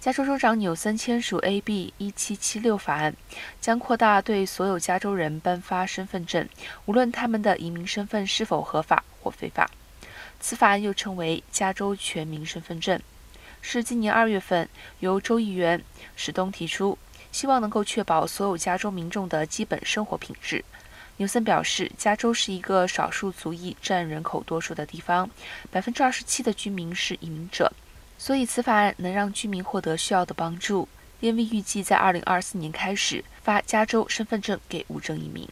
加州州长纽森签署 AB 一七七六法案，将扩大对所有加州人颁发身份证，无论他们的移民身份是否合法或非法。此法案又称为加州全民身份证，是今年二月份由州议员史东提出，希望能够确保所有加州民众的基本生活品质。纽森表示，加州是一个少数族裔占人口多数的地方，百分之二十七的居民是移民者。所以，此法案能让居民获得需要的帮助。因为预计在二零二四年开始发加州身份证给无证移民。